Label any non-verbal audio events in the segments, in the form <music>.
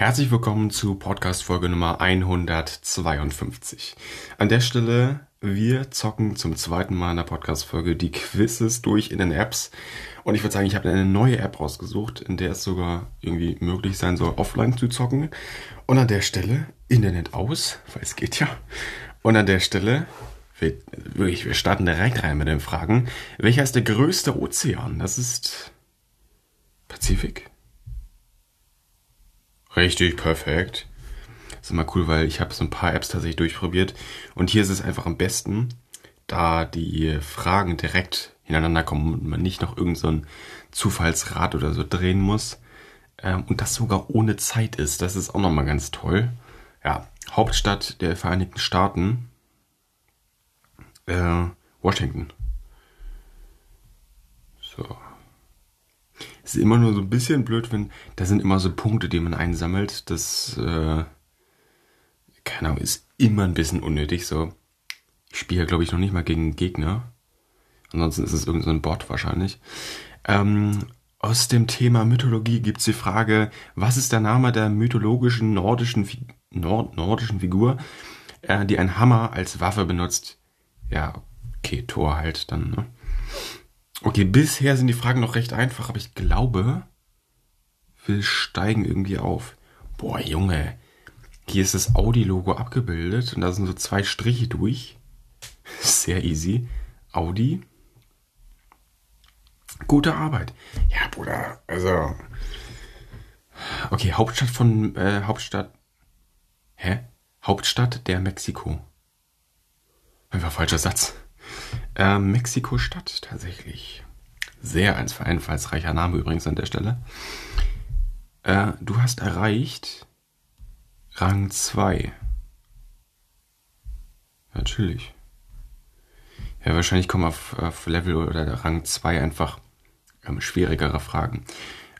Herzlich willkommen zu Podcast Folge Nummer 152. An der Stelle, wir zocken zum zweiten Mal in der Podcast Folge die Quizzes durch in den Apps. Und ich würde sagen, ich habe eine neue App rausgesucht, in der es sogar irgendwie möglich sein soll, offline zu zocken. Und an der Stelle, Internet aus, weil es geht ja. Und an der Stelle, wir, wirklich, wir starten direkt rein mit den Fragen. Welcher ist der größte Ozean? Das ist Pazifik? Richtig, perfekt. Das ist immer cool, weil ich habe so ein paar Apps tatsächlich durchprobiert und hier ist es einfach am besten, da die Fragen direkt hintereinander kommen und man nicht noch irgendein so Zufallsrad oder so drehen muss ähm, und das sogar ohne Zeit ist. Das ist auch nochmal ganz toll. Ja, Hauptstadt der Vereinigten Staaten, äh, Washington. So ist immer nur so ein bisschen blöd, wenn da sind immer so Punkte, die man einsammelt. Das, äh, keine Ahnung, ist immer ein bisschen unnötig. So, ich spiele glaube ich, noch nicht mal gegen Gegner. Ansonsten ist es irgendein so Bot wahrscheinlich. Ähm, aus dem Thema Mythologie gibt es die Frage, was ist der Name der mythologischen nordischen, Nord nordischen Figur, äh, die ein Hammer als Waffe benutzt? Ja, okay, Tor halt dann, ne? Okay, bisher sind die Fragen noch recht einfach, aber ich glaube, wir steigen irgendwie auf. Boah, Junge, hier ist das Audi-Logo abgebildet und da sind so zwei Striche durch. <laughs> Sehr easy. Audi. Gute Arbeit. Ja, Bruder, also. Okay, Hauptstadt von, äh, Hauptstadt. Hä? Hauptstadt der Mexiko. Einfach falscher Satz. Äh, Mexiko-Stadt tatsächlich. Sehr einfallsreicher Name übrigens an der Stelle. Äh, du hast erreicht Rang 2. Natürlich. Ja, wahrscheinlich kommen auf, auf Level oder Rang 2 einfach ähm, schwierigere Fragen.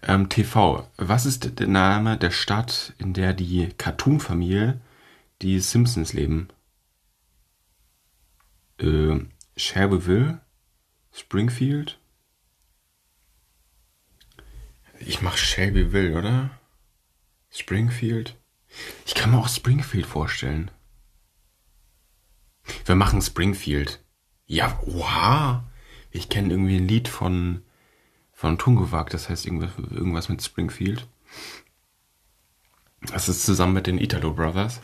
Ähm, TV. Was ist der Name der Stadt, in der die Cartoon-Familie, die Simpsons leben? Äh, Shelbyville, Springfield. Ich mach Shelbyville, oder? Springfield. Ich kann mir auch Springfield vorstellen. Wir machen Springfield. Ja, oha. Ich kenne irgendwie ein Lied von, von Tungowag, das heißt irgendwas, irgendwas mit Springfield. Das ist zusammen mit den Italo Brothers.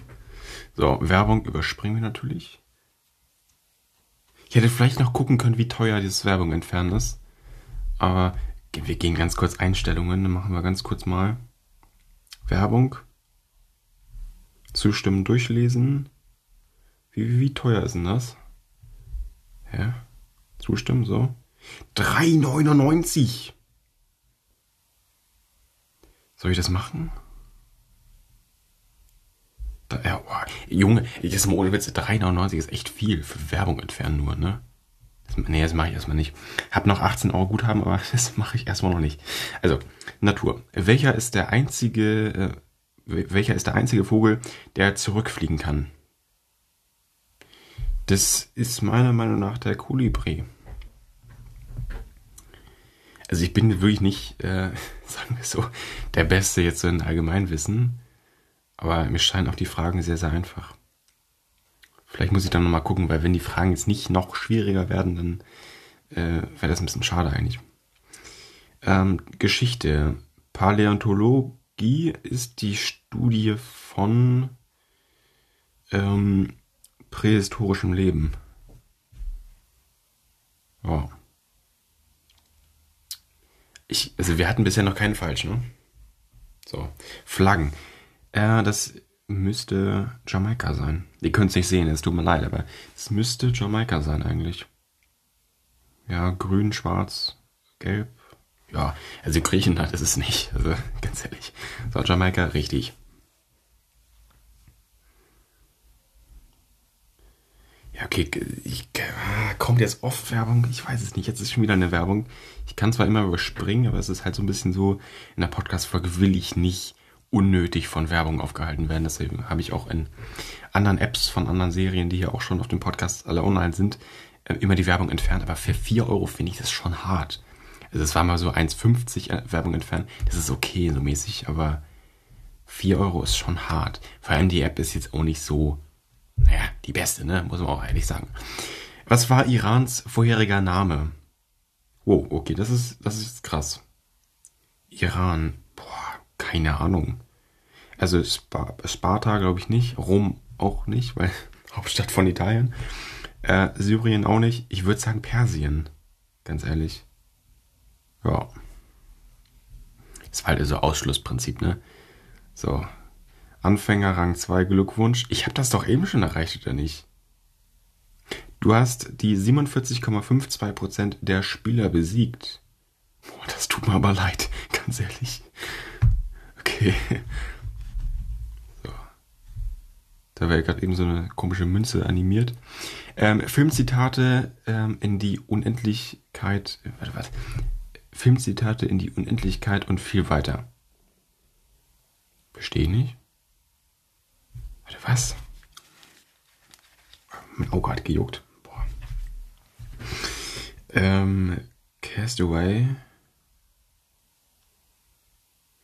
So, Werbung überspringen wir natürlich. Ich hätte vielleicht noch gucken können, wie teuer dieses Werbung entfernen ist. Aber wir gehen ganz kurz Einstellungen, dann machen wir ganz kurz mal Werbung. Zustimmen, durchlesen. Wie, wie, wie teuer ist denn das? Ja. Zustimmen, so. 3,99. Soll ich das machen? ja, boah, Junge, jetzt mal ohne Witz, 3,99 ist echt viel für Werbung entfernen nur, ne? Das, nee, das mache ich erstmal nicht. Hab noch 18 Euro Guthaben, aber <laughs> das mache ich erstmal noch nicht. Also, Natur. Welcher ist der einzige, äh, welcher ist der einzige Vogel, der zurückfliegen kann? Das ist meiner Meinung nach der Kolibri. Also ich bin wirklich nicht, äh, <laughs> sagen wir so, der Beste jetzt so in Allgemeinwissen. Aber mir scheinen auch die Fragen sehr, sehr einfach. Vielleicht muss ich dann nochmal gucken, weil wenn die Fragen jetzt nicht noch schwieriger werden, dann äh, wäre das ein bisschen schade eigentlich. Ähm, Geschichte. Paläontologie ist die Studie von ähm, prähistorischem Leben. Wow. Ich, also wir hatten bisher noch keinen falsch, ne? So. Flaggen. Äh, das müsste Jamaika sein. Ihr könnt es nicht sehen, es tut mir leid, aber es müsste Jamaika sein eigentlich. Ja, grün, schwarz, gelb. Ja, also Griechenland ist es nicht. Also <laughs> ganz ehrlich. So, Jamaika, richtig. Ja, okay, ich, ah, kommt jetzt oft Werbung? Ich weiß es nicht. Jetzt ist schon wieder eine Werbung. Ich kann zwar immer überspringen, aber es ist halt so ein bisschen so, in der Podcast-Folge will ich nicht unnötig von Werbung aufgehalten werden. Deswegen habe ich auch in anderen Apps von anderen Serien, die hier auch schon auf dem Podcast alle online sind, äh, immer die Werbung entfernt. Aber für 4 Euro finde ich das schon hart. Also es war mal so 1,50 äh, Werbung entfernt. Das ist okay, so mäßig, aber 4 Euro ist schon hart. Vor allem die App ist jetzt auch nicht so, naja, die beste, ne? Muss man auch ehrlich sagen. Was war Irans vorheriger Name? Oh, okay, das ist, das ist krass. Iran, boah, keine Ahnung. Also Sp Sparta glaube ich nicht, Rom auch nicht, weil <laughs> Hauptstadt von Italien. Äh, Syrien auch nicht. Ich würde sagen Persien, ganz ehrlich. Ja. Das war halt so Ausschlussprinzip, ne? So. Anfänger Rang 2 Glückwunsch. Ich habe das doch eben schon erreicht, oder nicht? Du hast die 47,52% der Spieler besiegt. Boah, das tut mir aber leid, <laughs> ganz ehrlich. Okay. Da wäre gerade eben so eine komische Münze animiert. Ähm, Filmzitate ähm, in die Unendlichkeit. Warte, was? Filmzitate in die Unendlichkeit und viel weiter. Verstehe nicht. Warte, was? Mein Auge hat gejuckt. Boah. Ähm, Castaway.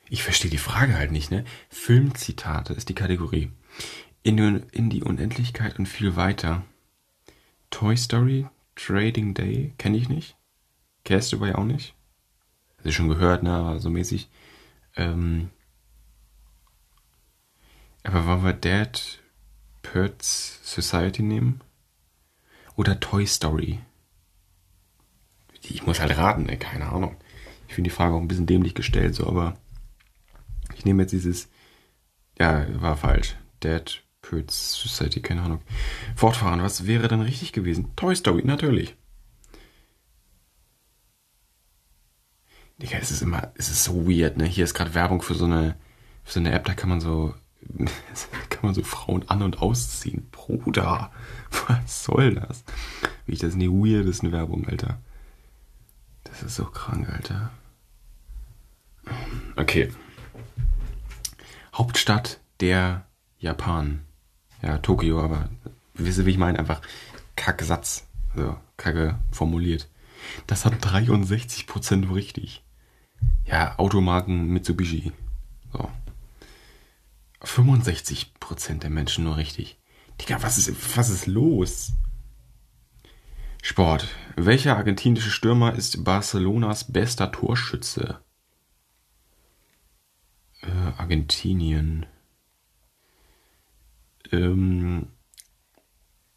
Ich verstehe die Frage halt nicht, ne? Filmzitate ist die Kategorie. In, die Unendlichkeit und viel weiter. Toy Story, Trading Day, kenne ich nicht. Castaway auch nicht. Also schon gehört, ne, aber so mäßig. Ähm, aber wollen wir Dead Perts Society nehmen? Oder Toy Story? Ich muss halt raten, ne? keine Ahnung. Ich finde die Frage auch ein bisschen dämlich gestellt, so, aber ich nehme jetzt dieses. Ja, war falsch. Dead Perts Society, keine Ahnung. Fortfahren, was wäre dann richtig gewesen? Toy Story, natürlich. Digga, es ist immer, es ist so weird, ne? Hier ist gerade Werbung für so eine, für so eine App, da kann man so, <laughs> kann man so Frauen an- und ausziehen. Bruder, <laughs> was soll das? Wie ich das in die weirdesten Werbung, Alter. Das ist so krank, Alter. Okay. Hauptstadt der Japan. Ja, Tokio, aber wisst ihr, wie ich meine? Einfach kacke Satz. Also, kacke formuliert. Das hat 63% richtig. Ja, Automarken Mitsubishi. So. 65% der Menschen nur richtig. Digga, was ist, was ist los? Sport. Welcher argentinische Stürmer ist Barcelonas bester Torschütze? Äh, Argentinien. Ähm,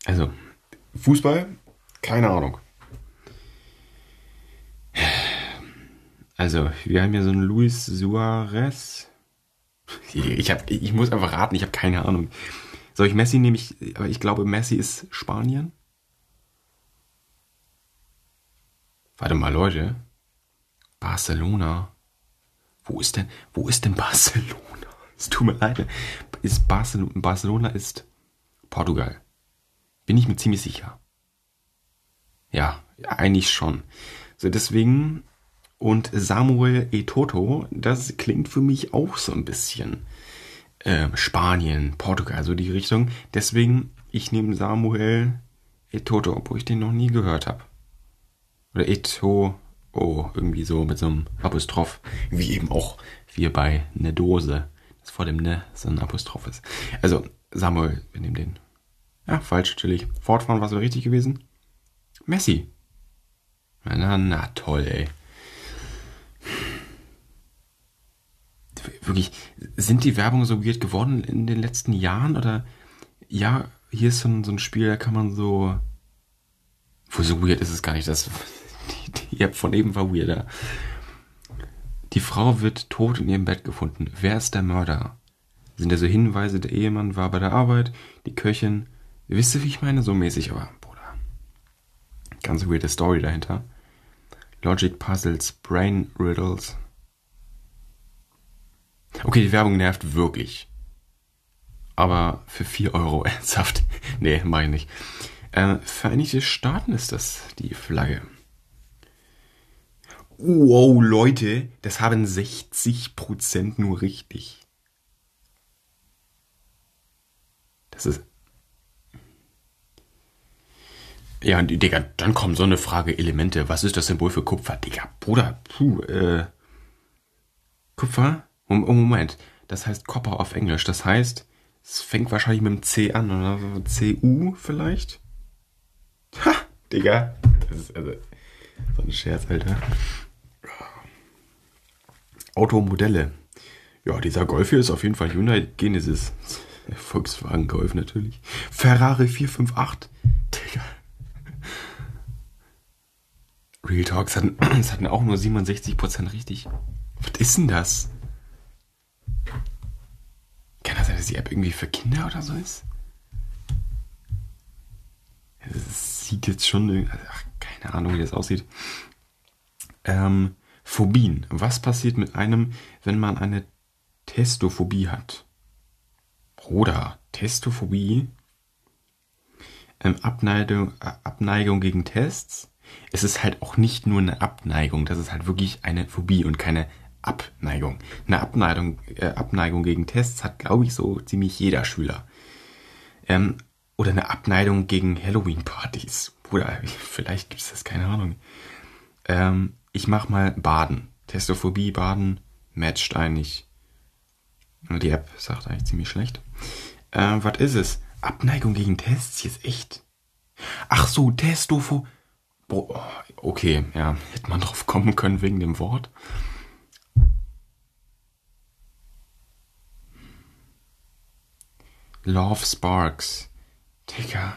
also, Fußball? Keine Ahnung. Also, wir haben hier so einen Luis Suarez. <laughs> Ich, hab, ich muss einfach raten, ich habe keine Ahnung. Soll ich Messi nehme ich, aber ich glaube, Messi ist Spanien. Warte mal, Leute. Barcelona. Wo ist denn, wo ist denn Barcelona? Tut mir leid. Ist Barcelona, Barcelona ist Portugal. Bin ich mir ziemlich sicher. Ja, eigentlich schon. So, deswegen und Samuel Etoto, das klingt für mich auch so ein bisschen äh, Spanien, Portugal, so die Richtung. Deswegen, ich nehme Samuel Etoto, obwohl ich den noch nie gehört habe. Oder Eto, oh, irgendwie so mit so einem Apostroph, wie eben auch wir bei ne Dose, das vor dem ne so ein Apostroph ist. Also, Samuel, wir nehmen den. Ja, falsch, natürlich. Fortfahren, was wäre richtig gewesen? Messi. Na, na, toll, ey. wirklich, sind die Werbungen so weird geworden in den letzten Jahren? Oder ja, hier ist so ein, so ein Spiel, da kann man so. Wo so weird ist es gar nicht. Das, <laughs> die, die App von eben war weirder. Die Frau wird tot in ihrem Bett gefunden. Wer ist der Mörder? Sind da so Hinweise, der Ehemann war bei der Arbeit, die Köchin. Wisst ihr, wie ich meine? So mäßig, aber, Bruder. Ganz weirde Story dahinter. Logic Puzzles, Brain Riddles. Okay, die Werbung nervt wirklich. Aber für 4 Euro <laughs> ernsthaft. nee, mach ich nicht. Äh, Vereinigte Staaten ist das, die Flagge. Wow, Leute, das haben 60% nur richtig. Das ist. Ja, Digga, dann kommt so eine Frage, Elemente. Was ist das Symbol für Kupfer? Digga, Bruder, puh, äh. Kupfer? Oh, Moment, das heißt Copper auf Englisch. Das heißt, es fängt wahrscheinlich mit dem C an, oder? CU vielleicht? Ha, Digga. Das ist also so ein Scherz, Alter. Automodelle. Ja, dieser Golf hier ist auf jeden Fall Hyundai Genesis. Volkswagen Golf natürlich. Ferrari 458. Digga. Real Talks hatten, <clears throat> es hatten auch nur 67% richtig. Was ist denn das? Kann das sein, dass die App irgendwie für Kinder oder so ist? Es sieht jetzt schon, ach, keine Ahnung, wie das aussieht. Ähm, Phobien. Was passiert mit einem, wenn man eine Testophobie hat? Bruder, Testophobie? Ähm, Abneigung, Abneigung gegen Tests? Es ist halt auch nicht nur eine Abneigung, das ist halt wirklich eine Phobie und keine Abneigung. Eine Abneigung, äh, Abneigung gegen Tests hat, glaube ich, so ziemlich jeder Schüler. Ähm, oder eine Abneigung gegen Halloween-Partys. Oder <laughs> vielleicht gibt es das, keine Ahnung. Ähm, ich mach mal Baden. Testophobie, Baden, matcht eigentlich. Die App sagt eigentlich ziemlich schlecht. Äh, was ist es? Abneigung gegen Tests? Jetzt echt? Ach so, Testophobie. Okay, ja, hätte man drauf kommen können wegen dem Wort. Love Sparks. Digga.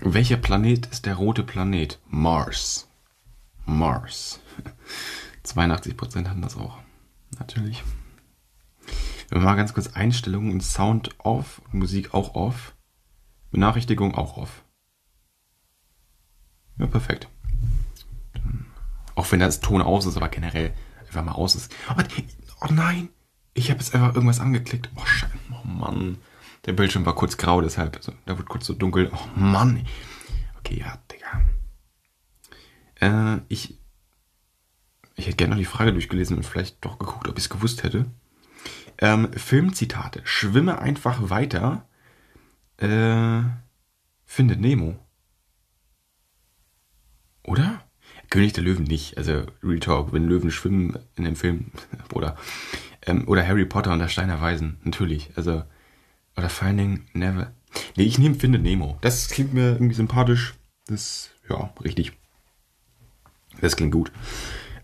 Welcher Planet ist der rote Planet? Mars. Mars. <laughs> 82% haben das auch. Natürlich. Wenn wir mal ganz kurz Einstellungen Sound off, Musik auch off, Benachrichtigung auch off. Ja, perfekt. Auch wenn das Ton aus ist, aber generell einfach mal aus ist. Oh, oh nein! Ich habe jetzt einfach irgendwas angeklickt. Oh, Scheiße. Oh Mann. Der Bildschirm war kurz grau, deshalb. Also, da wird kurz so dunkel. Oh Mann. Okay, ja. Äh, ich. Ich hätte gerne noch die Frage durchgelesen und vielleicht doch geguckt, ob ich es gewusst hätte. Ähm, Filmzitate. Schwimme einfach weiter. Äh, findet Nemo. Oder? König der Löwen nicht. Also, Real Talk, wenn Löwen schwimmen in dem Film, <laughs> oder, ähm, oder Harry Potter und der Stein der Weisen, natürlich. Also, oder Finding Never. Nee, ich nehme Finde Nemo. Das klingt mir irgendwie sympathisch. Das, ja, richtig. Das klingt gut.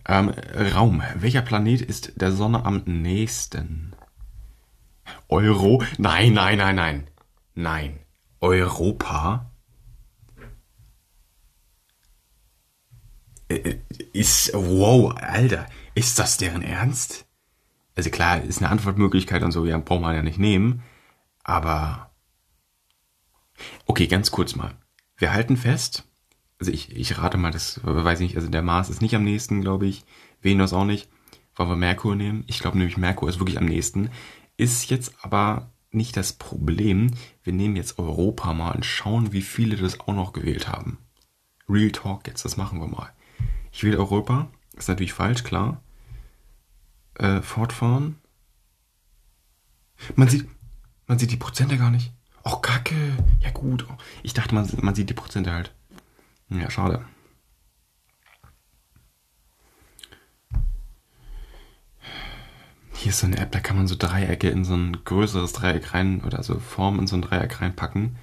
Ähm, Raum. Welcher Planet ist der Sonne am nächsten? Euro? Nein, nein, nein, nein. Nein. Europa? Ist, wow, Alter, ist das deren Ernst? Also klar, ist eine Antwortmöglichkeit und so, ja, braucht man ja nicht nehmen. Aber okay, ganz kurz mal. Wir halten fest, also ich, ich rate mal, das weiß ich nicht, also der Mars ist nicht am nächsten, glaube ich. Venus auch nicht. Wollen wir Merkur nehmen? Ich glaube nämlich Merkur ist wirklich am nächsten. Ist jetzt aber nicht das Problem. Wir nehmen jetzt Europa mal und schauen, wie viele das auch noch gewählt haben. Real Talk jetzt, das machen wir mal. Ich wähle Europa. Ist natürlich falsch, klar. Äh, fortfahren. Man sieht, man sieht die Prozente gar nicht. Och, Kacke. Ja gut. Ich dachte, man, man sieht die Prozente halt. Ja, schade. Hier ist so eine App, da kann man so Dreiecke in so ein größeres Dreieck rein oder so Formen in so ein Dreieck reinpacken.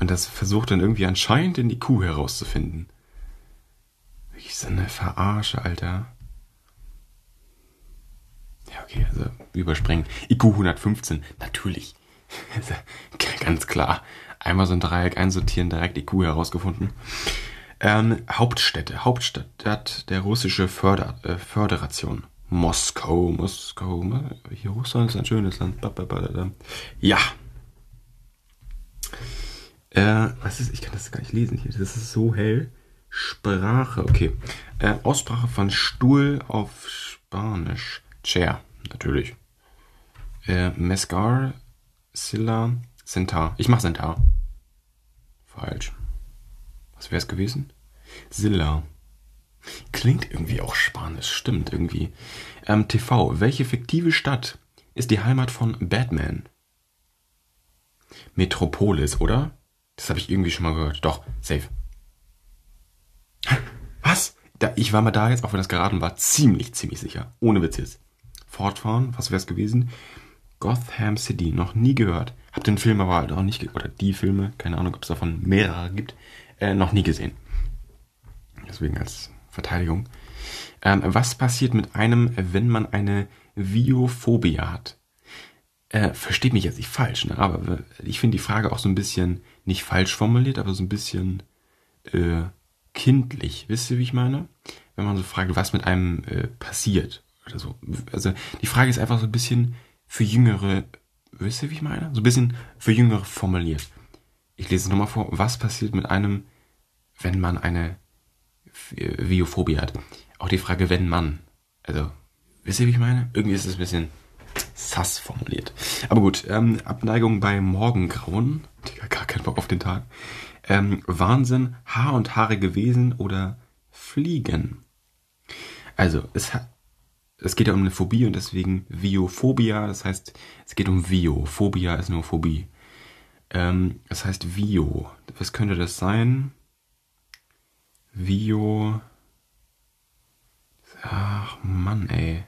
Und das versucht dann irgendwie anscheinend in die Kuh herauszufinden. Wirklich so eine Verarsche, Alter. Ja, okay, also überspringen. IQ 115, natürlich. <laughs> Ganz klar. Einmal so ein Dreieck einsortieren, direkt die Kuh herausgefunden. Ähm, Hauptstädte. Hauptstadt der russische Förder, äh, Föderation. Moskau, Moskau. Hier Russland ist ein schönes Land. Ja. Äh, was ist, ich kann das gar nicht lesen hier. Das ist so hell. Sprache, okay. Äh, Aussprache von Stuhl auf Spanisch. Chair, natürlich. Äh, Mescar Silla Centaur. Ich mach Centaur. Falsch. Was wäre es gewesen? Silla. Klingt irgendwie auch spanisch, stimmt irgendwie. Ähm, TV. Welche fiktive Stadt ist die Heimat von Batman? Metropolis, oder? Das habe ich irgendwie schon mal gehört. Doch, safe. Was? Da, ich war mir da jetzt, auch wenn das geraten war, ziemlich, ziemlich sicher. Ohne Witz jetzt. fortfahren. Was wäre es gewesen? Gotham City, noch nie gehört. Hab den Film aber halt auch nicht, oder die Filme, keine Ahnung, ob es davon mehrere gibt, äh, noch nie gesehen. Deswegen als Verteidigung. Ähm, was passiert mit einem, wenn man eine Viophobie hat? Äh, versteht mich jetzt nicht falsch, ne? aber ich finde die Frage auch so ein bisschen nicht falsch formuliert, aber so ein bisschen äh, kindlich. Wisst ihr, wie ich meine? Wenn man so fragt, was mit einem äh, passiert oder so. Also die Frage ist einfach so ein bisschen für Jüngere, wisst ihr, wie ich meine? So ein bisschen für Jüngere formuliert. Ich lese es nochmal vor. Was passiert mit einem, wenn man eine Viophobie hat? Auch die Frage, wenn man. Also, wisst ihr, wie ich meine? Irgendwie ist es ein bisschen sass formuliert. Aber gut, ähm, Abneigung bei Morgengrauen. Digga, gar keinen Bock auf den Tag. Ähm, Wahnsinn, Haar und Haare gewesen oder Fliegen. Also, es hat, es geht ja um eine Phobie und deswegen Viophobia, das heißt, es geht um Vio. Phobia ist nur Phobie. Ähm, das heißt Vio. Was könnte das sein? Vio. Ach Mann, ey.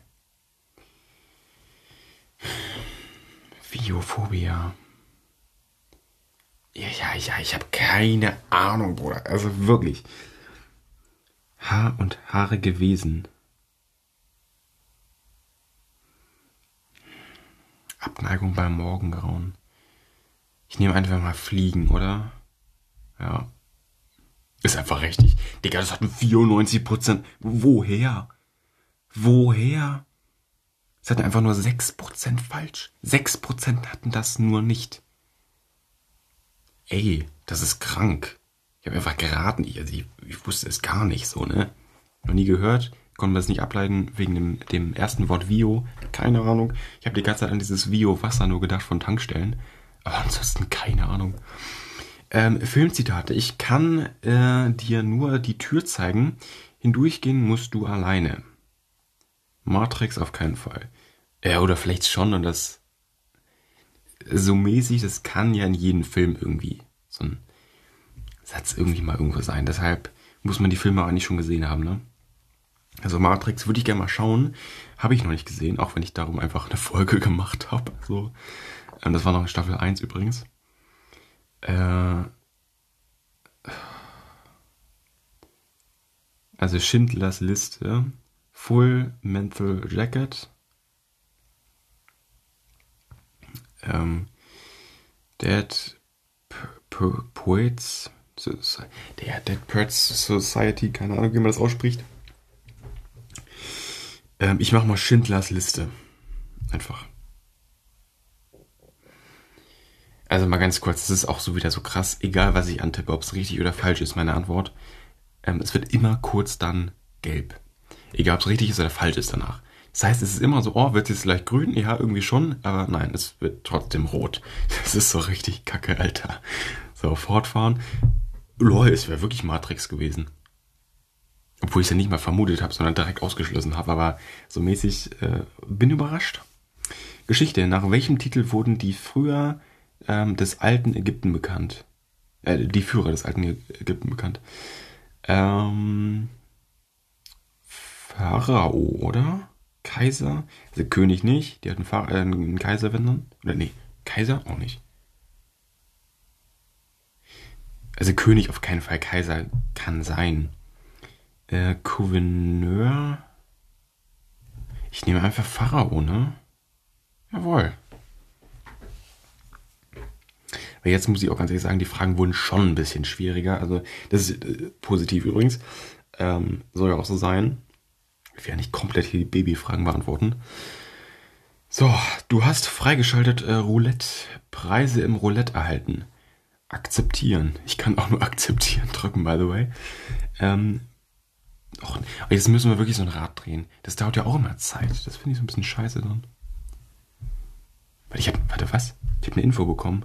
Viophobia. Ja, ja, ja, ich habe keine Ahnung, Bruder. Also wirklich. Haar und Haare gewesen. Abneigung beim Morgengrauen. Ich nehme einfach mal Fliegen, oder? Ja. Ist einfach richtig. Digga, das hat 94 Prozent. Woher? Woher? Es hatten einfach nur 6 Prozent falsch. 6 Prozent hatten das nur nicht. Ey, das ist krank. Ich habe einfach geraten. Ich, also ich, ich wusste es gar nicht so, ne? Noch nie gehört konnten wir es nicht ableiten wegen dem, dem ersten Wort Vio. Keine Ahnung. Ich habe die ganze Zeit an dieses Vio-Wasser nur gedacht von Tankstellen. Aber ansonsten keine Ahnung. Ähm, Filmzitate. Ich kann äh, dir nur die Tür zeigen. Hindurchgehen musst du alleine. Matrix auf keinen Fall. Ja, oder vielleicht schon und das so mäßig, das kann ja in jedem Film irgendwie so ein Satz irgendwie mal irgendwo sein. Deshalb muss man die Filme auch eigentlich schon gesehen haben, ne? Also Matrix würde ich gerne mal schauen. Habe ich noch nicht gesehen, auch wenn ich darum einfach eine Folge <laughs> gemacht habe. So. Ähm, das war noch in Staffel 1 übrigens. Äh, also Schindlers Liste. Full Mental Jacket. Ähm, Dead Poets. Dead Poets Society, keine Ahnung, wie man das ausspricht. Ähm, ich mache mal Schindlers Liste. Einfach. Also mal ganz kurz, das ist auch so wieder so krass, egal was ich antippe, ob es richtig oder falsch ist, meine Antwort. Ähm, es wird immer kurz dann gelb. Egal ob es richtig ist oder falsch ist danach. Das heißt, es ist immer so, oh, wird es jetzt gleich grün? Ja, irgendwie schon, aber nein, es wird trotzdem rot. Das ist so richtig kacke, Alter. So, fortfahren. Lol, es wäre wirklich Matrix gewesen. Obwohl ich es ja nicht mal vermutet habe, sondern direkt ausgeschlossen habe. Aber so mäßig äh, bin überrascht. Geschichte. Nach welchem Titel wurden die früher ähm, des alten Ägypten bekannt? Äh, die Führer des alten Ägypten bekannt. Ähm, Pharao, oder? Kaiser? Also König nicht. Die hatten Pha äh, einen Kaiser, wenn dann. Oder nee, Kaiser auch nicht. Also König auf keinen Fall. Kaiser kann sein. Äh, Gouverneur. Ich nehme einfach Pharao, ne? Jawohl. Weil jetzt muss ich auch ganz ehrlich sagen, die Fragen wurden schon ein bisschen schwieriger. Also, das ist äh, positiv übrigens. Ähm, soll ja auch so sein. Ich ja nicht komplett hier die Babyfragen beantworten. So, du hast freigeschaltet äh, Roulette. Preise im Roulette erhalten. Akzeptieren. Ich kann auch nur <laughs> akzeptieren drücken, by the way. Ähm, Och, jetzt müssen wir wirklich so ein Rad drehen. Das dauert ja auch immer Zeit. Das finde ich so ein bisschen scheiße dann. Ich hab, warte, was? Ich habe eine Info bekommen.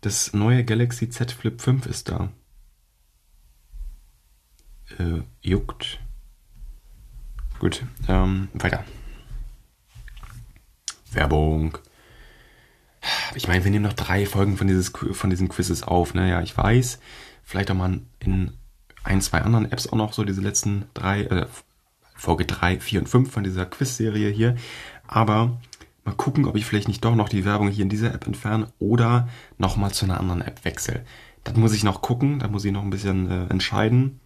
Das neue Galaxy Z Flip 5 ist da. Äh, juckt. Gut, ähm, weiter. Werbung. Ich meine, wir nehmen noch drei Folgen von, dieses, von diesen Quizzes auf. Ne? Ja, ich weiß. Vielleicht auch mal in ein, zwei anderen Apps auch noch, so diese letzten drei, äh, Folge 3, 4 und 5 von dieser Quiz-Serie hier. Aber mal gucken, ob ich vielleicht nicht doch noch die Werbung hier in dieser App entferne oder nochmal zu einer anderen App wechsle. Das muss ich noch gucken, da muss ich noch ein bisschen äh, entscheiden.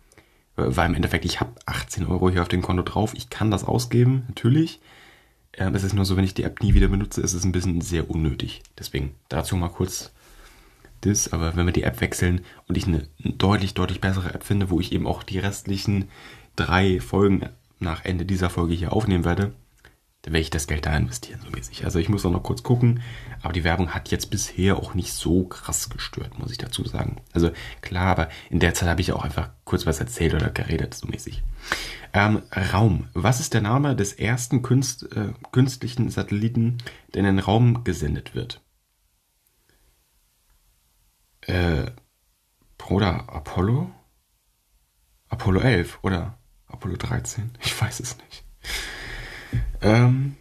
Äh, weil im Endeffekt, ich habe 18 Euro hier auf dem Konto drauf. Ich kann das ausgeben, natürlich. Ähm, es ist nur so, wenn ich die App nie wieder benutze, ist es ein bisschen sehr unnötig. Deswegen dazu mal kurz das. Aber wenn wir die App wechseln und ich eine deutlich, deutlich bessere App finde, wo ich eben auch die restlichen drei Folgen nach Ende dieser Folge hier aufnehmen werde, dann werde ich das Geld da investieren, so mäßig. Also ich muss auch noch kurz gucken, aber die Werbung hat jetzt bisher auch nicht so krass gestört, muss ich dazu sagen. Also klar, aber in der Zeit habe ich auch einfach kurz was erzählt oder geredet, so mäßig. Ähm, Raum. Was ist der Name des ersten Künst, äh, künstlichen Satelliten, der in den Raum gesendet wird? Äh, Bruder, Apollo? Apollo 11 oder Apollo 13? Ich weiß es nicht. Ähm,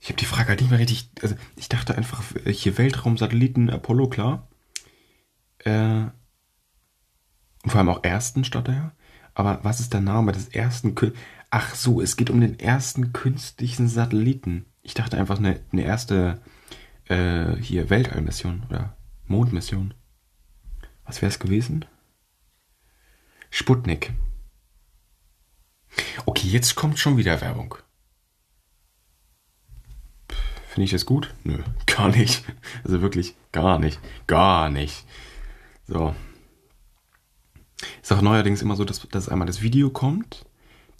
ich habe die Frage halt nicht mehr richtig. Also ich dachte einfach, hier Weltraumsatelliten, Apollo, klar. Äh, und vor allem auch ersten statt daher. Aber was ist der Name des ersten Kün Ach so, es geht um den ersten künstlichen Satelliten. Ich dachte einfach eine, eine erste äh, hier Weltallmission oder Mondmission. Was wäre es gewesen? Sputnik. Okay, jetzt kommt schon wieder Werbung. Finde ich das gut? Nö, <laughs> gar nicht. Also wirklich gar nicht. Gar nicht. So. Ist auch neuerdings immer so, dass, dass einmal das Video kommt.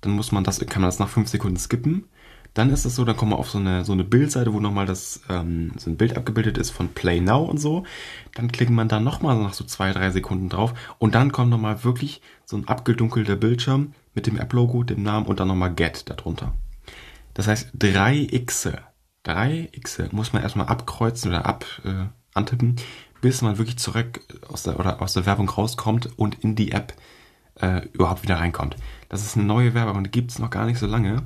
Dann muss man das, kann man das nach fünf Sekunden skippen. Dann ist es so, dann kommen wir auf so eine, so eine Bildseite, wo nochmal das, ähm, so ein Bild abgebildet ist von Play Now und so. Dann klickt man da nochmal nach so zwei, drei Sekunden drauf. Und dann kommt nochmal wirklich so ein abgedunkelter Bildschirm mit dem App-Logo, dem Namen und dann nochmal Get darunter. Das heißt, drei Xe drei X muss man erstmal abkreuzen oder ab äh, antippen, bis man wirklich zurück aus der oder aus der Werbung rauskommt und in die App äh, überhaupt wieder reinkommt. Das ist eine neue Werbung, die gibt es noch gar nicht so lange.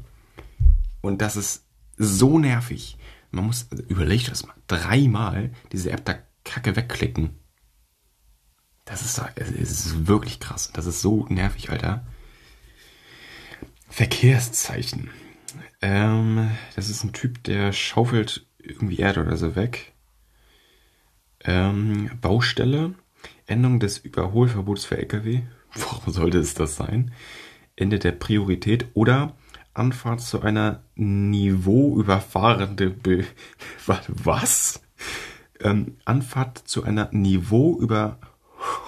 Und das ist so nervig. Man muss, also überlegt das mal, dreimal diese App da Kacke wegklicken. Das ist, das ist wirklich krass. Das ist so nervig, Alter. Verkehrszeichen. Ähm, das ist ein Typ, der schaufelt irgendwie Erde oder so weg. Ähm, Baustelle. Endung des Überholverbots für Lkw. <laughs> Warum sollte es das sein? Ende der Priorität oder Anfahrt zu einer niveauüberfahrende Be <laughs> was? Ähm, Anfahrt zu einer niveauüber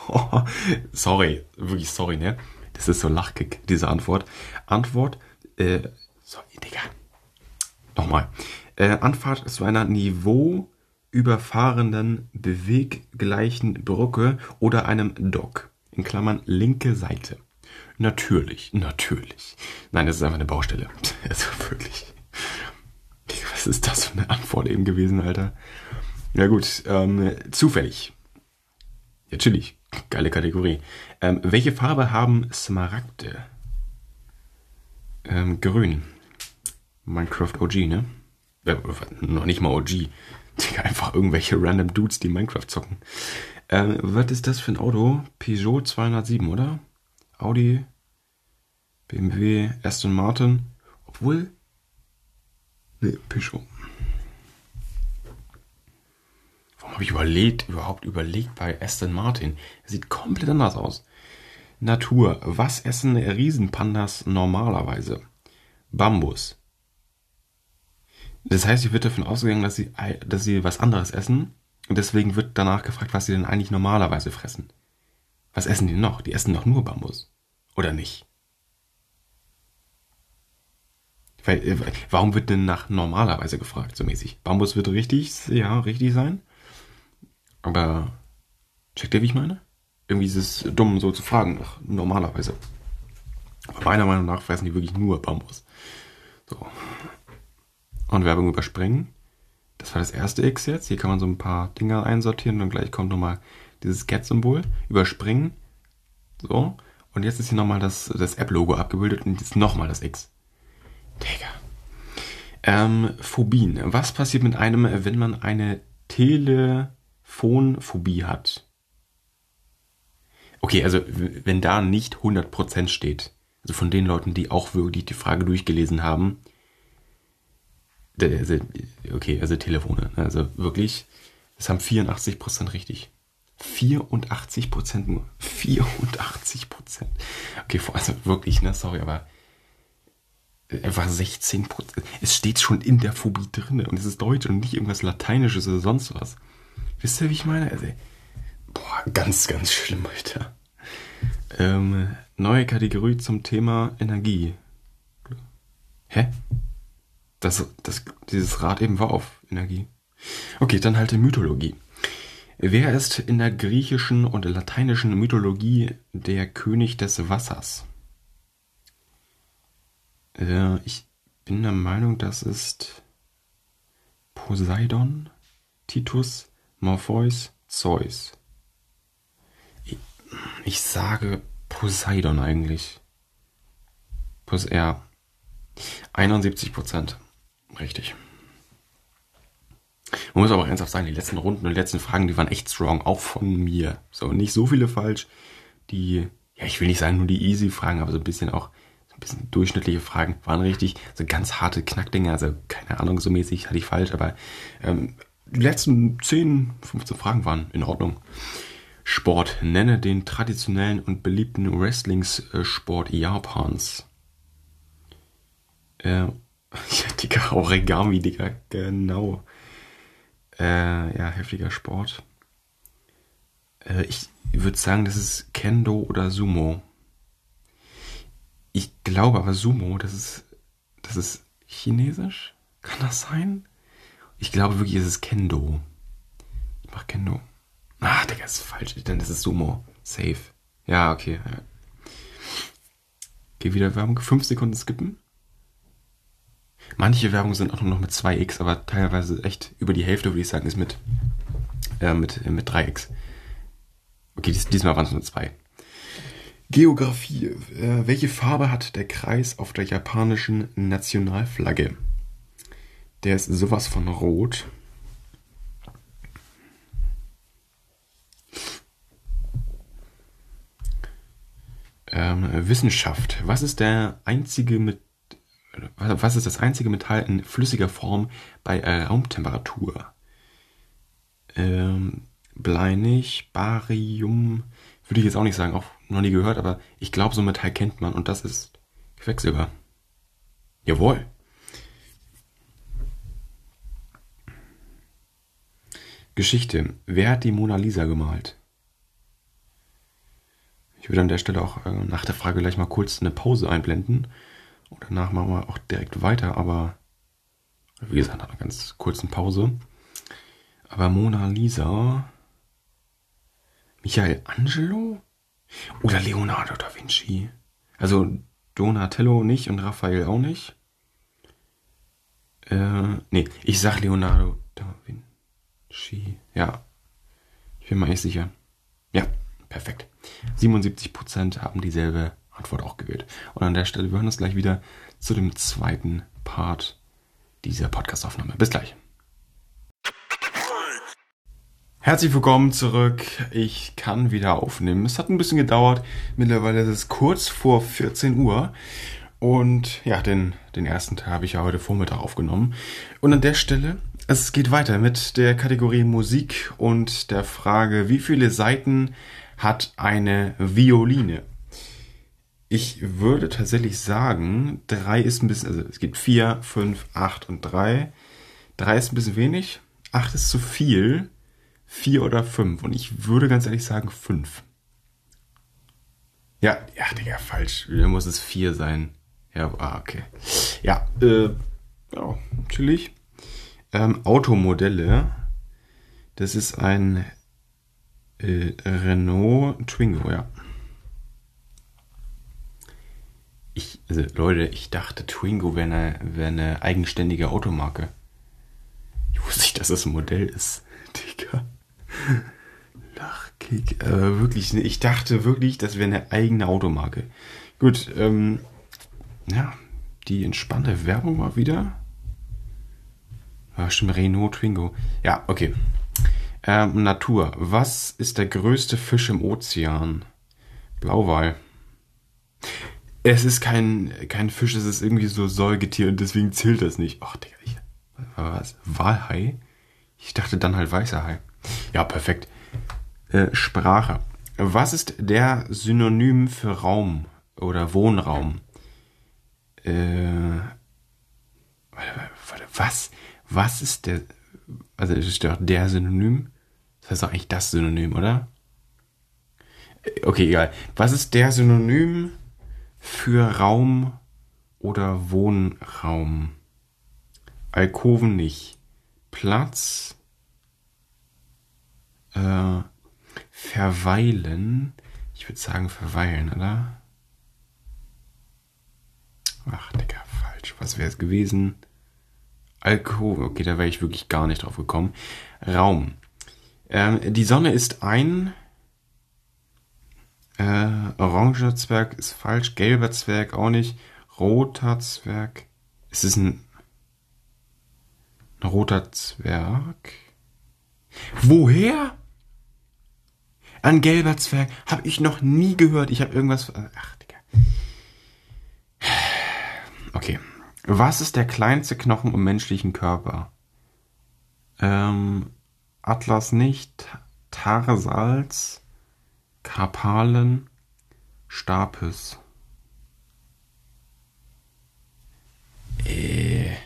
<laughs> sorry, wirklich sorry, ne? Das ist so lachkick, diese Antwort. Antwort, äh, so, Digga. Nochmal. Äh, Anfahrt zu einer niveauüberfahrenden, beweggleichen Brücke oder einem Dock. In Klammern linke Seite. Natürlich, natürlich. Nein, das ist einfach eine Baustelle. <laughs> Also wirklich. Was ist das für eine Antwort eben gewesen, Alter? Ja gut, ähm, zufällig. Ja, chillig. Geile Kategorie. Ähm, welche Farbe haben Smaragde? Ähm, grün. Minecraft OG, ne? Äh, noch nicht mal OG. Einfach irgendwelche random Dudes, die Minecraft zocken. Ähm, was ist das für ein Auto? Peugeot 207, oder? Audi, BMW, Aston Martin. Obwohl. Ne, Peugeot. Warum habe ich überlegt, überhaupt überlegt bei Aston Martin? Sieht komplett anders aus. Natur. Was essen Riesenpandas normalerweise? Bambus. Das heißt, ich wird davon ausgegangen, dass sie, dass sie was anderes essen. Und deswegen wird danach gefragt, was sie denn eigentlich normalerweise fressen. Was essen die noch? Die essen doch nur Bambus. Oder nicht? Weil, äh, warum wird denn nach normalerweise gefragt, so mäßig? Bambus wird richtig, ja, richtig sein. Aber checkt ihr, wie ich meine? Irgendwie ist es dumm, so zu fragen, nach normalerweise. Aber meiner Meinung nach fressen die wirklich nur Bambus. So und Werbung überspringen. Das war das erste X jetzt. Hier kann man so ein paar Dinger einsortieren und gleich kommt nochmal dieses Get-Symbol. Überspringen. So. Und jetzt ist hier nochmal das, das App-Logo abgebildet und jetzt nochmal das X. Digga. Ähm, Phobien. Was passiert mit einem, wenn man eine Telefonphobie hat? Okay, also wenn da nicht 100% steht, also von den Leuten, die auch wirklich die Frage durchgelesen haben, okay, also Telefone. Ne? Also wirklich, das haben 84% richtig. 84% nur. 84% Okay, also wirklich, ne, sorry, aber einfach 16% Es steht schon in der Phobie drin und es ist Deutsch und nicht irgendwas Lateinisches oder sonst was. Wisst ihr, wie ich meine? Also, boah, ganz, ganz schlimm, Alter. Ähm, neue Kategorie zum Thema Energie. Hä? Das, das, dieses Rad eben war auf Energie. Okay, dann halt die Mythologie. Wer ist in der griechischen und lateinischen Mythologie der König des Wassers? Äh, ich bin der Meinung, das ist Poseidon, Titus, Morpheus, Zeus. Ich, ich sage Poseidon eigentlich. Pos ja. 71 Prozent. Richtig. Man muss aber ernsthaft sagen, die letzten Runden und die letzten Fragen, die waren echt strong, auch von mir. So, nicht so viele falsch. Die, ja, ich will nicht sagen nur die easy Fragen, aber so ein bisschen auch, so ein bisschen durchschnittliche Fragen waren richtig, so ganz harte Knackdinger, also keine Ahnung, so mäßig hatte ich falsch, aber ähm, die letzten 10, 15 Fragen waren in Ordnung. Sport. Nenne den traditionellen und beliebten Wrestlingsport Japans. Äh, <laughs> ja, Digga, Origami, Digga, genau. Äh, ja, heftiger Sport. Äh, ich würde sagen, das ist Kendo oder Sumo. Ich glaube aber Sumo, das ist, das ist chinesisch. Kann das sein? Ich glaube wirklich, es ist Kendo. Ich mach Kendo. Ah, Digga, ist falsch. Denn das ist Sumo. Safe. Ja, okay. Ja. Geh wieder Werbung. Fünf Sekunden skippen. Manche Werbungen sind auch nur noch mit 2x, aber teilweise echt über die Hälfte, würde ich sagen, ist mit, äh, mit, äh, mit 3x. Okay, dies, diesmal waren es nur zwei. Geografie. Äh, welche Farbe hat der Kreis auf der japanischen Nationalflagge? Der ist sowas von rot. Ähm, Wissenschaft. Was ist der einzige mit was ist das einzige Metall in flüssiger Form bei äh, Raumtemperatur? Ähm, Blei nicht, Barium, würde ich jetzt auch nicht sagen, auch noch nie gehört, aber ich glaube, so ein Metall kennt man und das ist Quecksilber. Jawohl. Geschichte. Wer hat die Mona Lisa gemalt? Ich würde an der Stelle auch äh, nach der Frage gleich mal kurz eine Pause einblenden und danach machen wir auch direkt weiter, aber wie gesagt, nach einer ganz kurzen Pause. Aber Mona Lisa, Michelangelo oder Leonardo da Vinci? Also Donatello nicht und Raphael auch nicht. Äh, nee, ich sag Leonardo da Vinci. Ja, ich bin mal echt sicher. Ja, perfekt. 77% haben dieselbe Antwort auch gewählt. Und an der Stelle, wir hören uns gleich wieder zu dem zweiten Part dieser Podcastaufnahme. Bis gleich. Herzlich willkommen zurück. Ich kann wieder aufnehmen. Es hat ein bisschen gedauert. Mittlerweile ist es kurz vor 14 Uhr. Und ja, den, den ersten Teil habe ich ja heute Vormittag aufgenommen. Und an der Stelle, es geht weiter mit der Kategorie Musik und der Frage, wie viele Seiten hat eine Violine? Ich würde tatsächlich sagen, drei ist ein bisschen, also es gibt vier, fünf, acht und drei. Drei ist ein bisschen wenig, acht ist zu viel, vier oder fünf. Und ich würde ganz ehrlich sagen fünf. Ja, ja, Digga, falsch. Da muss es vier sein. Ja, ah, okay. Ja, äh, ja, chillig. Ähm, Automodelle. Das ist ein äh, Renault Twingo, ja. Ich, also Leute, ich dachte, Twingo wäre eine, wär eine eigenständige Automarke. Ich wusste nicht, dass das ein Modell ist. <laughs> Digga. Lachkick. Aber wirklich, ich dachte wirklich, das wäre eine eigene Automarke. Gut, ähm, ja, die entspannte Werbung mal wieder. Ja, stimmt, Renault Twingo. Ja, okay. Ähm, Natur. Was ist der größte Fisch im Ozean? Blauwal. Es ist kein, kein Fisch, es ist irgendwie so Säugetier und deswegen zählt das nicht. Ach, Digga, ich, Was? Walhai? Ich dachte dann halt weißer Hai. Ja, perfekt. Äh, Sprache. Was ist der Synonym für Raum oder Wohnraum? Äh, was? Was ist der? Also ist doch der Synonym? Das heißt doch eigentlich das Synonym, oder? Okay, egal. Was ist der Synonym für Raum oder Wohnraum? Alkoven nicht. Platz. Äh, verweilen. Ich würde sagen verweilen, oder? Ach, Digga, falsch. Was wäre es gewesen? Alkoven. Okay, da wäre ich wirklich gar nicht drauf gekommen. Raum. Ähm, die Sonne ist ein äh, oranger Zwerg ist falsch, gelber Zwerg auch nicht, roter Zwerg. Ist es ein, ein roter Zwerg? Woher? Ein gelber Zwerg habe ich noch nie gehört. Ich habe irgendwas. Ach, Digga. Okay. Was ist der kleinste Knochen im menschlichen Körper? Ähm, Atlas nicht, Tarsalz, Karpalen, Stapes. Äh.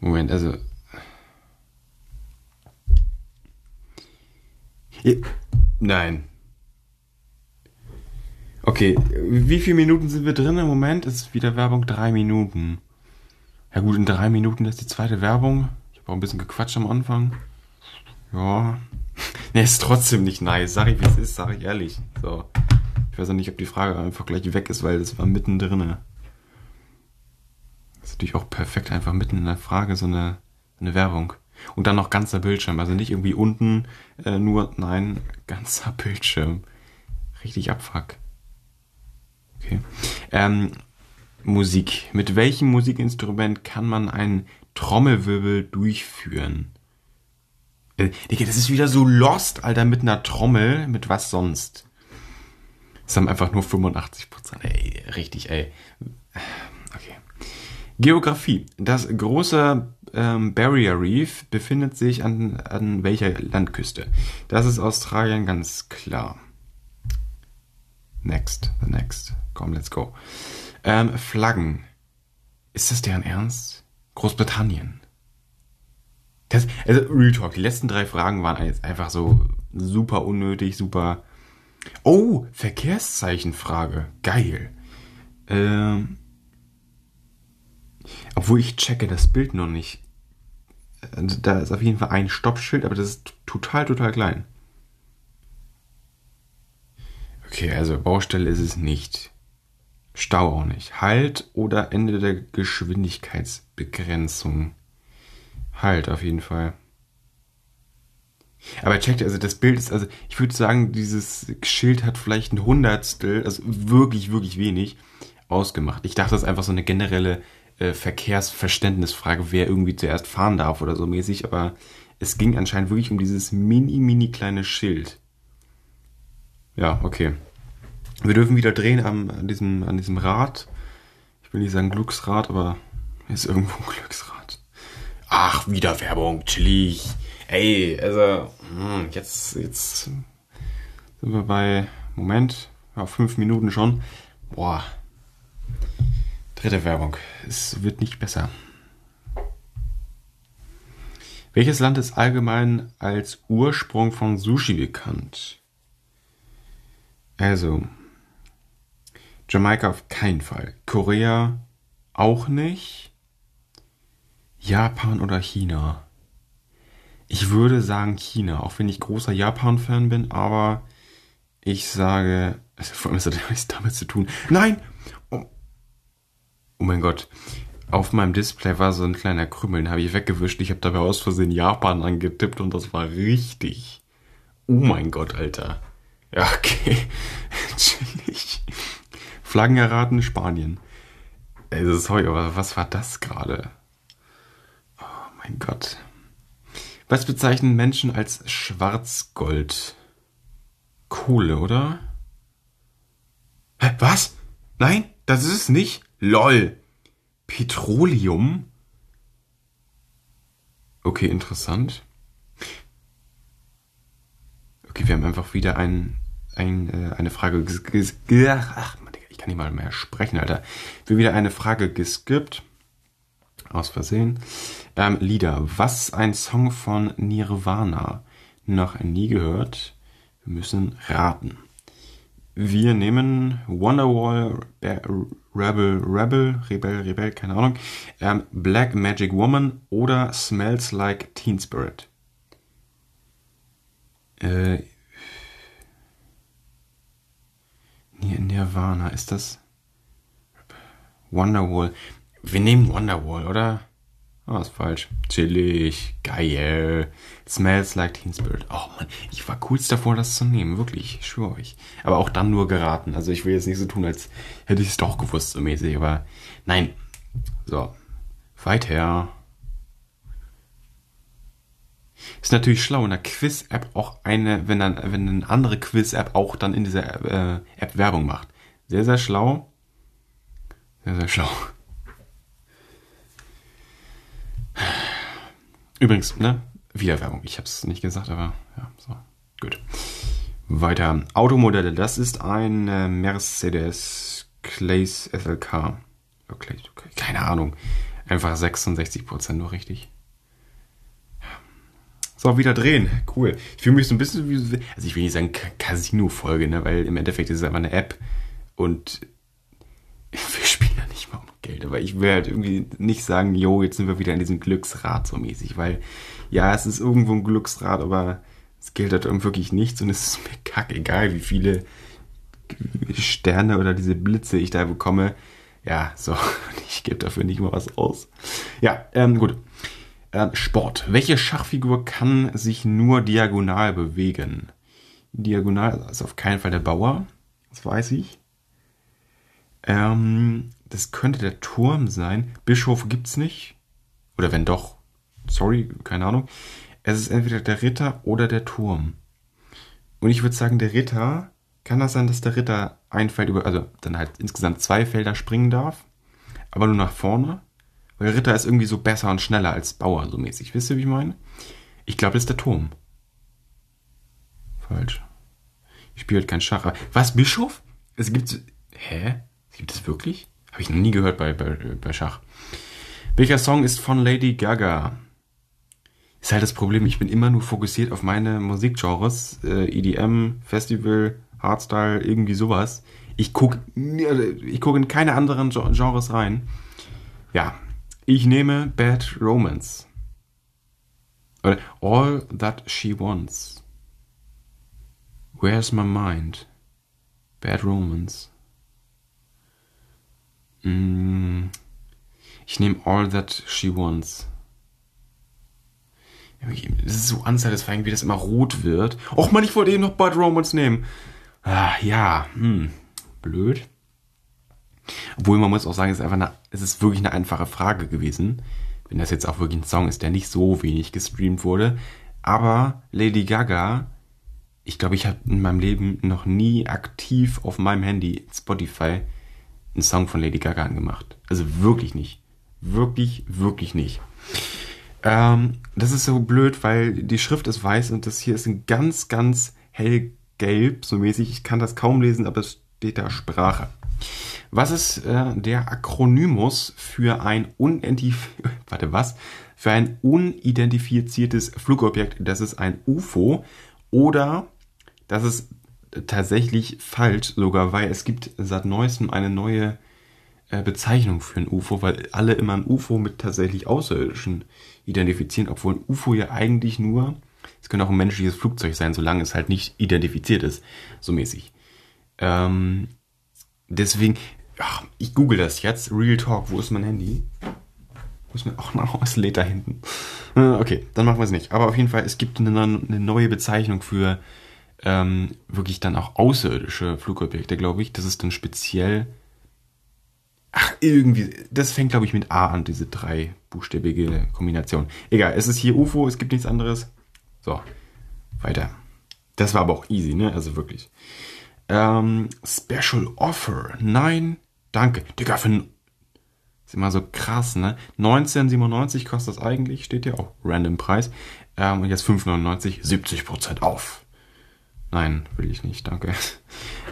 Moment, also. Nein. Okay, wie viele Minuten sind wir drin im Moment? Es ist wieder Werbung, drei Minuten. Ja gut, in drei Minuten ist die zweite Werbung. Ich habe auch ein bisschen gequatscht am Anfang. Ja, Ne, ist trotzdem nicht nice. Sag ich, wie es ist, sag ich ehrlich. So. Ich weiß auch nicht, ob die Frage einfach gleich weg ist, weil das war mittendrin. Das ist natürlich auch perfekt, einfach mitten in der Frage so eine, eine Werbung. Und dann noch ganzer Bildschirm. Also nicht irgendwie unten äh, nur, nein, <laughs> ganzer Bildschirm. Richtig abfuck. Okay. Ähm, Musik. Mit welchem Musikinstrument kann man einen Trommelwirbel durchführen? Äh, Digga, das ist wieder so lost, Alter, mit einer Trommel, mit was sonst. Das haben einfach nur 85 Prozent. Ey, richtig, ey. Okay. Geografie. Das große ähm, Barrier Reef befindet sich an, an welcher Landküste? Das ist Australien ganz klar. Next, the next. Komm, let's go. Ähm, Flaggen. Ist das deren Ernst? Großbritannien. Das, also Real Talk, die letzten drei Fragen waren jetzt einfach so super unnötig, super. Oh, Verkehrszeichenfrage. Geil. Ähm, obwohl ich checke das Bild noch nicht. Also da ist auf jeden Fall ein Stoppschild, aber das ist total, total klein. Okay, also Baustelle ist es nicht. Stau auch nicht. Halt oder Ende der Geschwindigkeitsbegrenzung. Halt, auf jeden Fall. Aber checkt, also das Bild ist, also ich würde sagen, dieses Schild hat vielleicht ein Hundertstel, also wirklich, wirklich wenig ausgemacht. Ich dachte, das ist einfach so eine generelle äh, Verkehrsverständnisfrage, wer irgendwie zuerst fahren darf oder so mäßig, aber es ging anscheinend wirklich um dieses mini, mini kleine Schild. Ja, okay. Wir dürfen wieder drehen am, an, diesem, an diesem Rad. Ich will nicht sagen Glücksrad, aber ist irgendwo ein Glücksrad. Ach, wieder Werbung, chillig. Ey, also, hm, jetzt, jetzt sind wir bei, Moment, ja, fünf Minuten schon. Boah. Dritte Werbung. Es wird nicht besser. Welches Land ist allgemein als Ursprung von Sushi bekannt? Also, Jamaika auf keinen Fall. Korea auch nicht. Japan oder China? Ich würde sagen China, auch wenn ich großer Japan-Fan bin, aber ich sage, also vor allem das hat <laughs> damit zu tun. Nein! Oh, oh mein Gott. Auf meinem Display war so ein kleiner Krümmel, den habe ich weggewischt. Ich habe dabei aus Versehen Japan angetippt und das war richtig. Oh mein Gott, Alter. Ja, okay. <laughs> Chillig. Flaggen erraten, Spanien. Also, sorry, aber was war das gerade? Mein Gott. Was bezeichnen Menschen als Schwarzgold? Kohle, oder? Hä, was? Nein, das ist es nicht. LOL. Petroleum? Okay, interessant. Okay, wir haben einfach wieder ein, ein, äh, eine Frage. Ach, ich kann nicht mal mehr sprechen, Alter. Wir wieder eine Frage geskippt. Aus Versehen. Ähm, Lieder. Was ein Song von Nirvana? Noch nie gehört. Wir müssen raten. Wir nehmen Wonderwall, Rebel, Rebel, Rebel, Rebel, keine Ahnung, ähm, Black Magic Woman oder Smells Like Teen Spirit. Äh, Nirvana, ist das? Wonderwall. Wir nehmen Wonderwall, oder? Oh, ist falsch. Chillig, geil. Smells like Teen Spirit. Oh man, ich war kurz davor, das zu nehmen. Wirklich, ich schwöre euch. Aber auch dann nur geraten. Also ich will jetzt nicht so tun, als hätte ich es doch gewusst, so mäßig. Aber nein. So. Weiter. Ist natürlich schlau, in der Quiz-App auch eine, wenn dann, wenn eine andere Quiz-App auch dann in dieser äh, App Werbung macht. Sehr, sehr schlau. Sehr, sehr schlau. Übrigens, ne? Wieder Werbung. Ich habe es nicht gesagt, aber ja, so. Gut. Weiter. Automodelle. Das ist ein äh, Mercedes Clays SLK. Okay, keine Ahnung. Einfach 66% nur richtig. So, wieder drehen. Cool. Ich fühle mich so ein bisschen wie, also ich will nicht sagen Casino-Folge, ne, weil im Endeffekt ist es einfach eine App und <laughs> wir spielen ja nicht mal um Geld. Aber ich will halt irgendwie nicht sagen, jo, jetzt sind wir wieder in diesem Glücksrad so mäßig, weil ja, es ist irgendwo ein Glücksrad, aber es gilt halt wirklich nichts und es ist mir kackegal, wie viele Sterne oder diese Blitze ich da bekomme. Ja, so, <laughs> ich gebe dafür nicht mal was aus. Ja, ähm, gut. Äh, Sport. Welche Schachfigur kann sich nur diagonal bewegen? Diagonal ist auf keinen Fall der Bauer. Das weiß ich. Ähm, das könnte der Turm sein. Bischof gibt's nicht. Oder wenn doch, sorry, keine Ahnung. Es ist entweder der Ritter oder der Turm. Und ich würde sagen, der Ritter, kann das sein, dass der Ritter ein Feld über, also dann halt insgesamt zwei Felder springen darf, aber nur nach vorne? Weil Ritter ist irgendwie so besser und schneller als Bauer, so mäßig. Wisst ihr, wie ich meine? Ich glaube, das ist der Turm. Falsch. Ich spiele halt kein Schach. Was, Bischof? Es gibt. Hä? Gibt es wirklich? Habe ich noch nie gehört bei, bei, bei Schach. Welcher Song ist von Lady Gaga? Ist halt das Problem, ich bin immer nur fokussiert auf meine Musikgenres. Äh, EDM, Festival, Hardstyle, irgendwie sowas. Ich gucke ich guck in keine anderen Genres rein. Ja, ich nehme Bad Romance. Oder All That She Wants. Where's My Mind? Bad Romance. Mm, ich nehme All That She Wants. Das ist so unsatisfying, wie das immer rot wird. Och man, ich wollte eben noch Bad Romance nehmen. Ah, ja, hm, blöd. Obwohl man muss auch sagen, es ist einfach eine, es ist wirklich eine einfache Frage gewesen. Wenn das jetzt auch wirklich ein Song ist, der nicht so wenig gestreamt wurde. Aber Lady Gaga, ich glaube, ich habe in meinem Leben noch nie aktiv auf meinem Handy Spotify einen Song von Lady Gaga angemacht. Also wirklich nicht. Wirklich, wirklich nicht. Ähm, das ist so blöd, weil die Schrift ist weiß und das hier ist ein ganz, ganz hellgelb, so mäßig. Ich kann das kaum lesen, aber es steht da Sprache. Was ist äh, der Akronymus für ein unidentif <laughs> warte was? Für ein unidentifiziertes Flugobjekt? Das ist ein UFO oder das ist tatsächlich falsch sogar, weil es gibt seit neuestem eine neue äh, Bezeichnung für ein UFO, weil alle immer ein UFO mit tatsächlich Außerirdischen identifizieren, obwohl ein UFO ja eigentlich nur, es könnte auch ein menschliches Flugzeug sein, solange es halt nicht identifiziert ist, so mäßig. Ähm, deswegen, ach, ich google das jetzt. Real Talk, wo ist mein Handy? Wo ist mein, ach, na, es lädt da hinten. Äh, okay, dann machen wir es nicht. Aber auf jeden Fall, es gibt eine, eine neue Bezeichnung für ähm, wirklich dann auch außerirdische Flugobjekte, glaube ich. Das ist dann speziell. Ach, irgendwie. Das fängt, glaube ich, mit A an, diese dreibuchstäbige Kombination. Egal, es ist hier UFO, es gibt nichts anderes. So, weiter. Das war aber auch easy, ne? Also wirklich. Ähm, Special Offer. Nein, danke. Digga, für ein Ist immer so krass, ne? 1997 kostet das eigentlich, steht ja auch random Preis. Ähm, und jetzt 5,99, 70% auf. Nein, will ich nicht, danke.